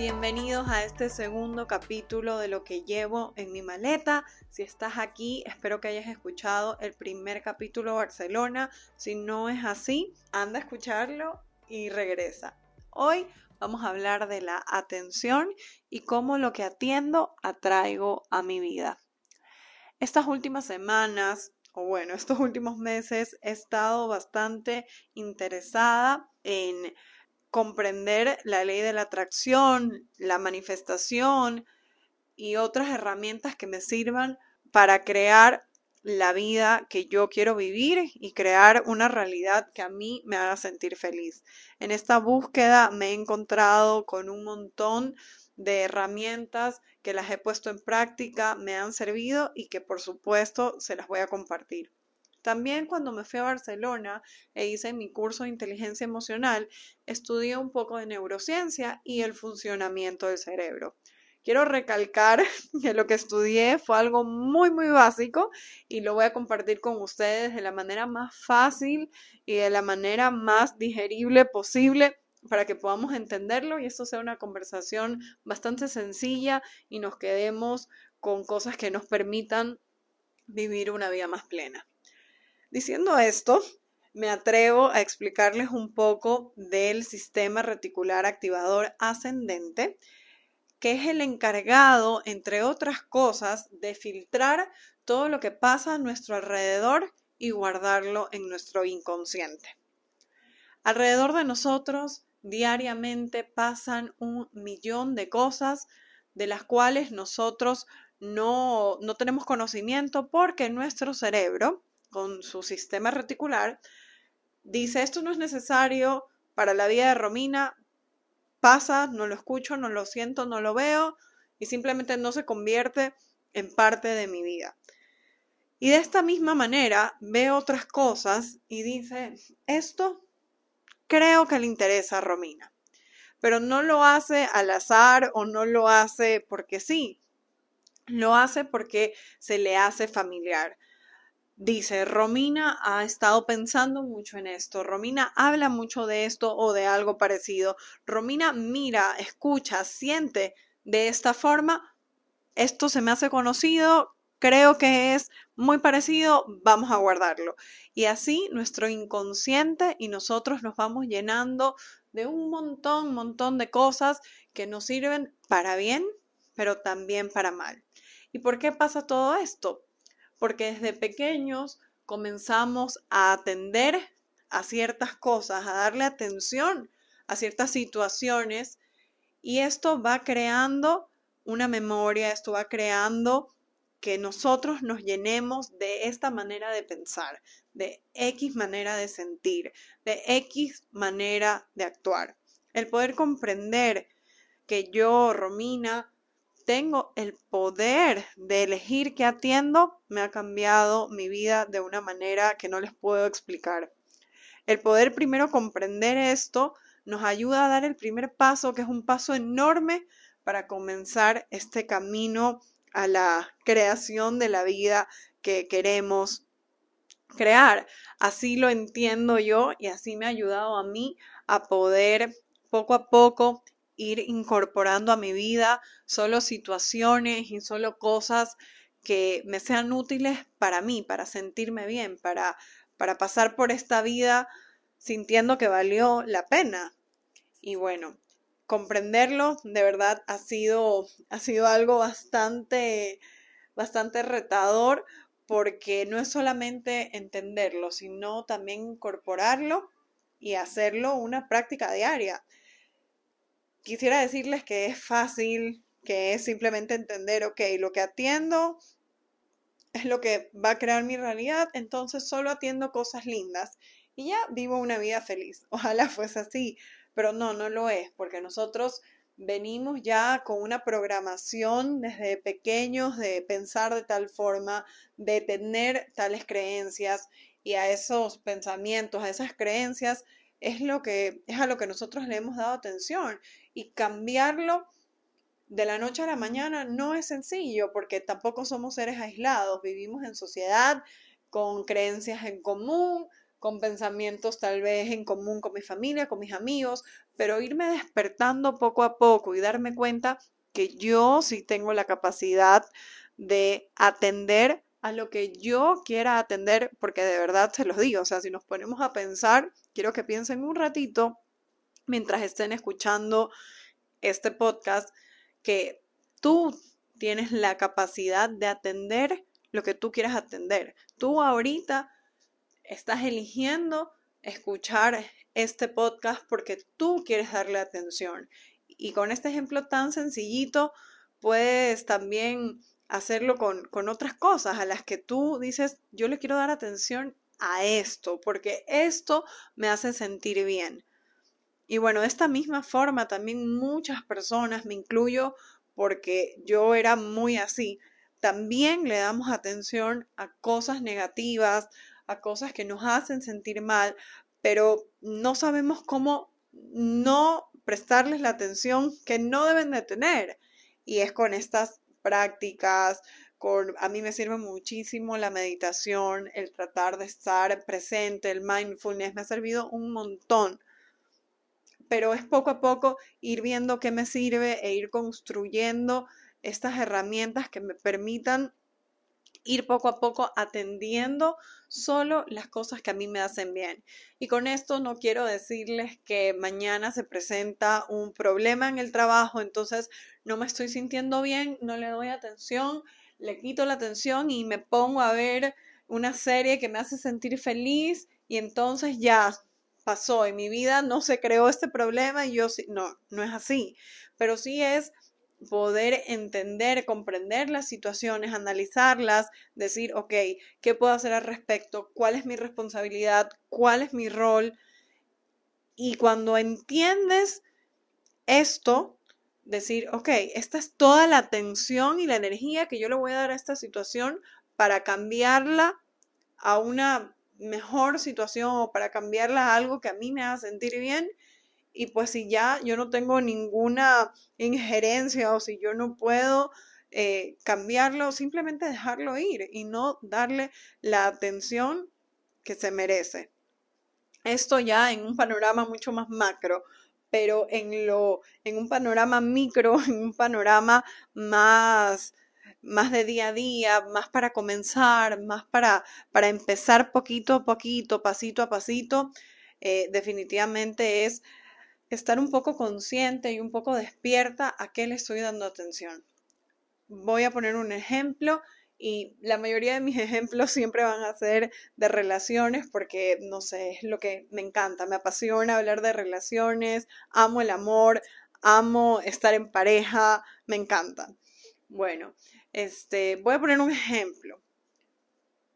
Bienvenidos a este segundo capítulo de lo que llevo en mi maleta. Si estás aquí, espero que hayas escuchado el primer capítulo de Barcelona. Si no es así, anda a escucharlo y regresa. Hoy vamos a hablar de la atención y cómo lo que atiendo atraigo a mi vida. Estas últimas semanas, o bueno, estos últimos meses, he estado bastante interesada en comprender la ley de la atracción, la manifestación y otras herramientas que me sirvan para crear la vida que yo quiero vivir y crear una realidad que a mí me haga sentir feliz. En esta búsqueda me he encontrado con un montón de herramientas que las he puesto en práctica, me han servido y que por supuesto se las voy a compartir. También cuando me fui a Barcelona e hice mi curso de inteligencia emocional, estudié un poco de neurociencia y el funcionamiento del cerebro. Quiero recalcar que lo que estudié fue algo muy, muy básico y lo voy a compartir con ustedes de la manera más fácil y de la manera más digerible posible para que podamos entenderlo y esto sea una conversación bastante sencilla y nos quedemos con cosas que nos permitan vivir una vida más plena. Diciendo esto, me atrevo a explicarles un poco del sistema reticular activador ascendente, que es el encargado, entre otras cosas, de filtrar todo lo que pasa a nuestro alrededor y guardarlo en nuestro inconsciente. Alrededor de nosotros diariamente pasan un millón de cosas de las cuales nosotros no, no tenemos conocimiento porque nuestro cerebro con su sistema reticular, dice, esto no es necesario para la vida de Romina, pasa, no lo escucho, no lo siento, no lo veo y simplemente no se convierte en parte de mi vida. Y de esta misma manera ve otras cosas y dice, esto creo que le interesa a Romina, pero no lo hace al azar o no lo hace porque sí, lo hace porque se le hace familiar. Dice, Romina ha estado pensando mucho en esto, Romina habla mucho de esto o de algo parecido, Romina mira, escucha, siente de esta forma, esto se me hace conocido, creo que es muy parecido, vamos a guardarlo. Y así nuestro inconsciente y nosotros nos vamos llenando de un montón, montón de cosas que nos sirven para bien, pero también para mal. ¿Y por qué pasa todo esto? Porque desde pequeños comenzamos a atender a ciertas cosas, a darle atención a ciertas situaciones y esto va creando una memoria, esto va creando que nosotros nos llenemos de esta manera de pensar, de X manera de sentir, de X manera de actuar. El poder comprender que yo, Romina, tengo el poder de elegir qué atiendo, me ha cambiado mi vida de una manera que no les puedo explicar. El poder primero comprender esto nos ayuda a dar el primer paso, que es un paso enorme para comenzar este camino a la creación de la vida que queremos crear. Así lo entiendo yo y así me ha ayudado a mí a poder poco a poco ir incorporando a mi vida solo situaciones y solo cosas que me sean útiles para mí, para sentirme bien, para, para pasar por esta vida sintiendo que valió la pena. Y bueno, comprenderlo de verdad ha sido, ha sido algo bastante, bastante retador porque no es solamente entenderlo, sino también incorporarlo y hacerlo una práctica diaria quisiera decirles que es fácil, que es simplemente entender, ok, lo que atiendo es lo que va a crear mi realidad, entonces solo atiendo cosas lindas y ya vivo una vida feliz. Ojalá fuese así, pero no, no lo es, porque nosotros venimos ya con una programación desde pequeños de pensar de tal forma, de tener tales creencias y a esos pensamientos, a esas creencias es lo que es a lo que nosotros le hemos dado atención. Y cambiarlo de la noche a la mañana no es sencillo porque tampoco somos seres aislados, vivimos en sociedad con creencias en común, con pensamientos tal vez en común con mi familia, con mis amigos, pero irme despertando poco a poco y darme cuenta que yo sí tengo la capacidad de atender a lo que yo quiera atender, porque de verdad se los digo, o sea, si nos ponemos a pensar, quiero que piensen un ratito mientras estén escuchando este podcast, que tú tienes la capacidad de atender lo que tú quieras atender. Tú ahorita estás eligiendo escuchar este podcast porque tú quieres darle atención. Y con este ejemplo tan sencillito, puedes también hacerlo con, con otras cosas a las que tú dices, yo le quiero dar atención a esto, porque esto me hace sentir bien. Y bueno, de esta misma forma también muchas personas, me incluyo porque yo era muy así, también le damos atención a cosas negativas, a cosas que nos hacen sentir mal, pero no sabemos cómo no prestarles la atención que no deben de tener. Y es con estas prácticas, con, a mí me sirve muchísimo la meditación, el tratar de estar presente, el mindfulness, me ha servido un montón. Pero es poco a poco ir viendo qué me sirve e ir construyendo estas herramientas que me permitan ir poco a poco atendiendo solo las cosas que a mí me hacen bien. Y con esto no quiero decirles que mañana se presenta un problema en el trabajo, entonces no me estoy sintiendo bien, no le doy atención, le quito la atención y me pongo a ver una serie que me hace sentir feliz y entonces ya pasó en mi vida, no se creó este problema y yo sí, no, no es así, pero sí es poder entender, comprender las situaciones, analizarlas, decir, ok, ¿qué puedo hacer al respecto? ¿Cuál es mi responsabilidad? ¿Cuál es mi rol? Y cuando entiendes esto, decir, ok, esta es toda la atención y la energía que yo le voy a dar a esta situación para cambiarla a una mejor situación o para cambiarla a algo que a mí me haga sentir bien y pues si ya yo no tengo ninguna injerencia o si yo no puedo eh, cambiarlo, simplemente dejarlo ir y no darle la atención que se merece. Esto ya en un panorama mucho más macro, pero en lo en un panorama micro, en un panorama más más de día a día, más para comenzar, más para, para empezar poquito a poquito, pasito a pasito, eh, definitivamente es estar un poco consciente y un poco despierta a qué le estoy dando atención. Voy a poner un ejemplo y la mayoría de mis ejemplos siempre van a ser de relaciones porque, no sé, es lo que me encanta, me apasiona hablar de relaciones, amo el amor, amo estar en pareja, me encanta. Bueno, este, voy a poner un ejemplo.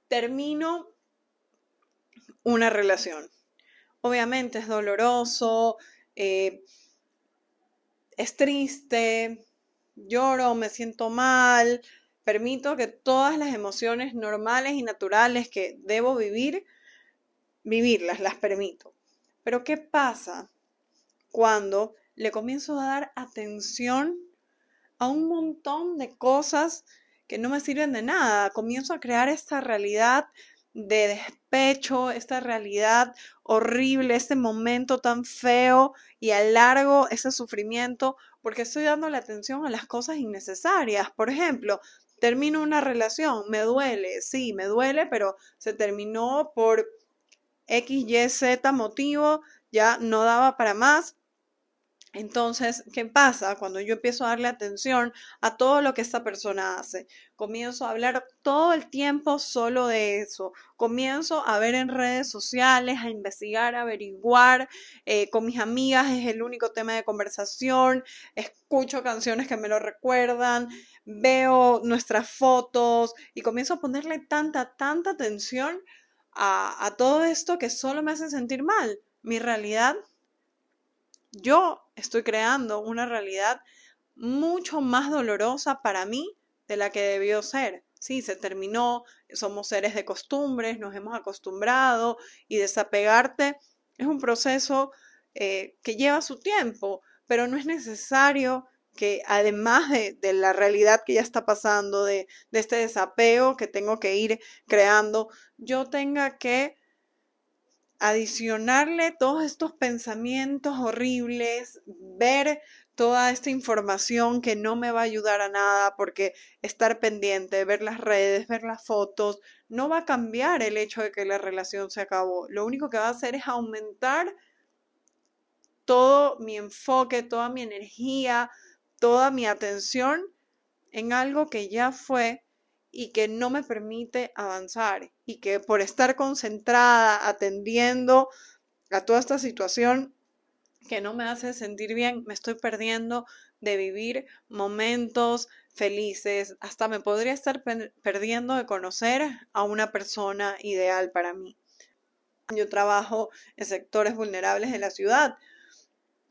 Termino una relación. Obviamente es doloroso, eh, es triste, lloro, me siento mal, permito que todas las emociones normales y naturales que debo vivir, vivirlas, las permito. Pero ¿qué pasa cuando le comienzo a dar atención a un montón de cosas que no me sirven de nada? Comienzo a crear esta realidad de despecho, esta realidad horrible, este momento tan feo y alargo ese sufrimiento porque estoy dando la atención a las cosas innecesarias. Por ejemplo, termino una relación, me duele, sí, me duele, pero se terminó por X, Y, Z motivo, ya no daba para más, entonces, ¿qué pasa cuando yo empiezo a darle atención a todo lo que esta persona hace? Comienzo a hablar todo el tiempo solo de eso. Comienzo a ver en redes sociales, a investigar, a averiguar. Eh, con mis amigas es el único tema de conversación. Escucho canciones que me lo recuerdan. Veo nuestras fotos y comienzo a ponerle tanta, tanta atención a, a todo esto que solo me hace sentir mal. Mi realidad yo estoy creando una realidad mucho más dolorosa para mí de la que debió ser. Sí, se terminó, somos seres de costumbres, nos hemos acostumbrado y desapegarte es un proceso eh, que lleva su tiempo, pero no es necesario que además de, la realidad que ya está pasando, de, de este desapego que tengo que ir creando, yo tenga que adicionarle todos estos pensamientos horribles, ver toda esta información que no me va a ayudar a nada porque estar pendiente, ver las redes, ver las fotos, no va a cambiar el hecho de que la relación se acabó. Lo único que va a hacer es aumentar todo mi enfoque, toda mi energía, toda mi atención en algo que ya fue y que no me permite avanzar y que por estar concentrada atendiendo a toda esta situación que no me hace sentir bien, me estoy perdiendo de vivir momentos felices, hasta me podría estar perdiendo de conocer a una persona ideal para mí. Yo trabajo en sectores vulnerables de la ciudad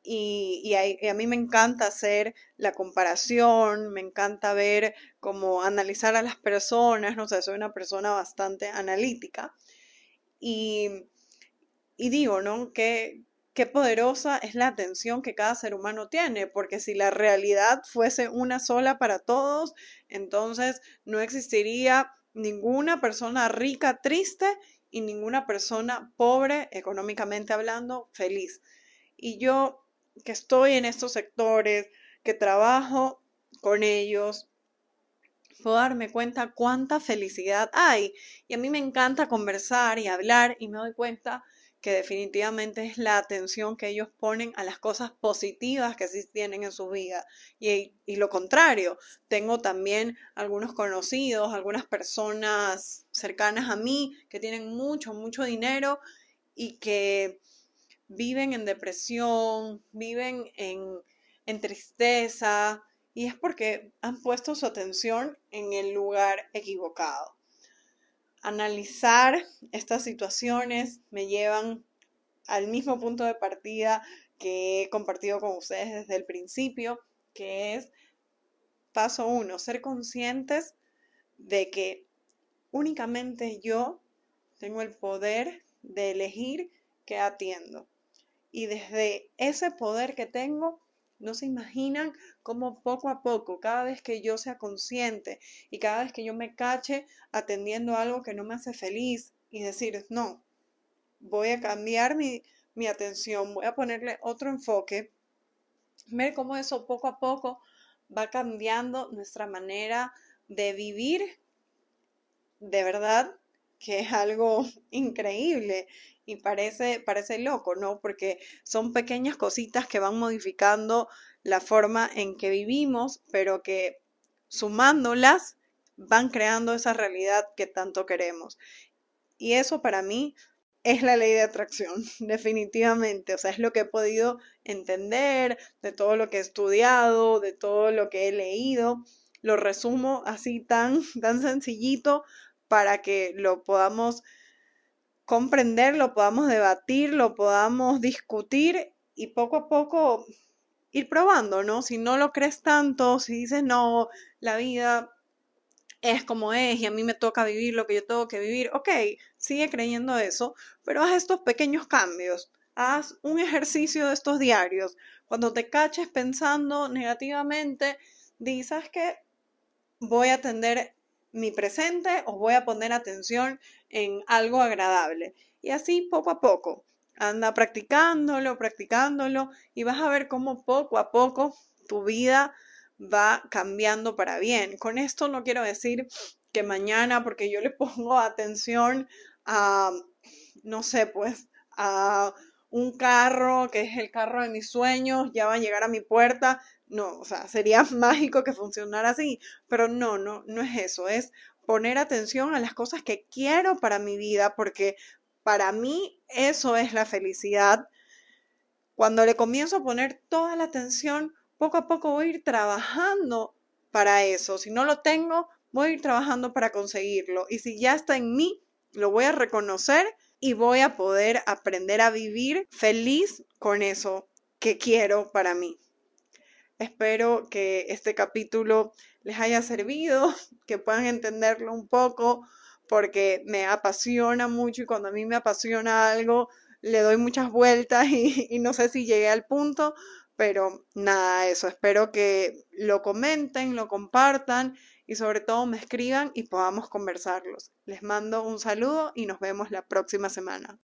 y, a, mí me encanta hacer la comparación, me encanta ver cómo analizar a las personas, no sé, soy una persona bastante analítica y, y digo, ¿no? Que qué poderosa es la atención que cada ser humano tiene, porque si la realidad fuese una sola para todos, entonces no existiría ninguna persona rica triste y ninguna persona pobre, económicamente hablando, feliz. Y yo que estoy en estos sectores, que trabajo con ellos, puedo darme cuenta cuánta felicidad hay. Y a mí me encanta conversar y hablar y me doy cuenta que definitivamente es la atención que ellos ponen a las cosas positivas que sí tienen en su vida. Y, y, lo contrario, tengo también algunos conocidos, algunas personas cercanas a mí que tienen mucho, mucho dinero y que viven en depresión, viven en, en tristeza, y es porque han puesto su atención en el lugar equivocado analizar estas situaciones me llevan al mismo punto de partida que he compartido con ustedes desde el principio, que es paso uno, ser conscientes de que únicamente yo tengo el poder de elegir qué atiendo. Y desde ese poder que tengo, no se imaginan cómo poco a poco, cada vez que yo sea consciente y cada vez que yo me cache atendiendo algo que no me hace feliz y decir, no, voy a cambiar mi, mi atención, voy a ponerle otro enfoque, ver cómo eso poco a poco va cambiando nuestra manera de vivir, de verdad que es algo increíble y parece, parece loco, ¿no? Porque son pequeñas cositas que van modificando la forma en que vivimos, pero que sumándolas van creando esa realidad que tanto queremos. Y eso para mí es la ley de atracción, definitivamente. O sea, es lo que he podido entender de todo lo que he estudiado, de todo lo que he leído. Lo resumo así tan, tan sencillito para que lo podamos comprender, lo podamos debatir, lo podamos discutir y poco a poco ir probando, ¿no? Si no lo crees tanto, si dices, no, la vida es como es y a mí me toca vivir lo que yo tengo que vivir, ok, sigue creyendo eso, pero haz estos pequeños cambios, haz un ejercicio de estos diarios. Cuando te caches pensando negativamente, dices que voy a atender mi presente o voy a poner atención en algo agradable. Y así poco a poco. Anda practicándolo, practicándolo y vas a ver cómo poco a poco tu vida va cambiando para bien. Con esto no quiero decir que mañana, porque yo le pongo atención a, no sé, pues, a un carro que es el carro de mis sueños, ya va a llegar a mi puerta, no, o sea, sería mágico que funcionara así, pero no, no, no es eso, es poner atención a las cosas que quiero para mi vida, porque para mí eso es la felicidad. Cuando le comienzo a poner toda la atención, poco a poco voy a ir trabajando para eso. Si no lo tengo, voy a ir trabajando para conseguirlo. Y si ya está en mí, lo voy a reconocer y voy a poder aprender a vivir feliz con eso que quiero para mí. Espero que este capítulo les haya servido, que puedan entenderlo un poco, porque me apasiona mucho y cuando a mí me apasiona algo, le doy muchas vueltas y, no sé si llegué al punto, pero nada, eso, espero que lo comenten, lo compartan y sobre todo me escriban y podamos conversarlos. Les mando un saludo y nos vemos la próxima semana.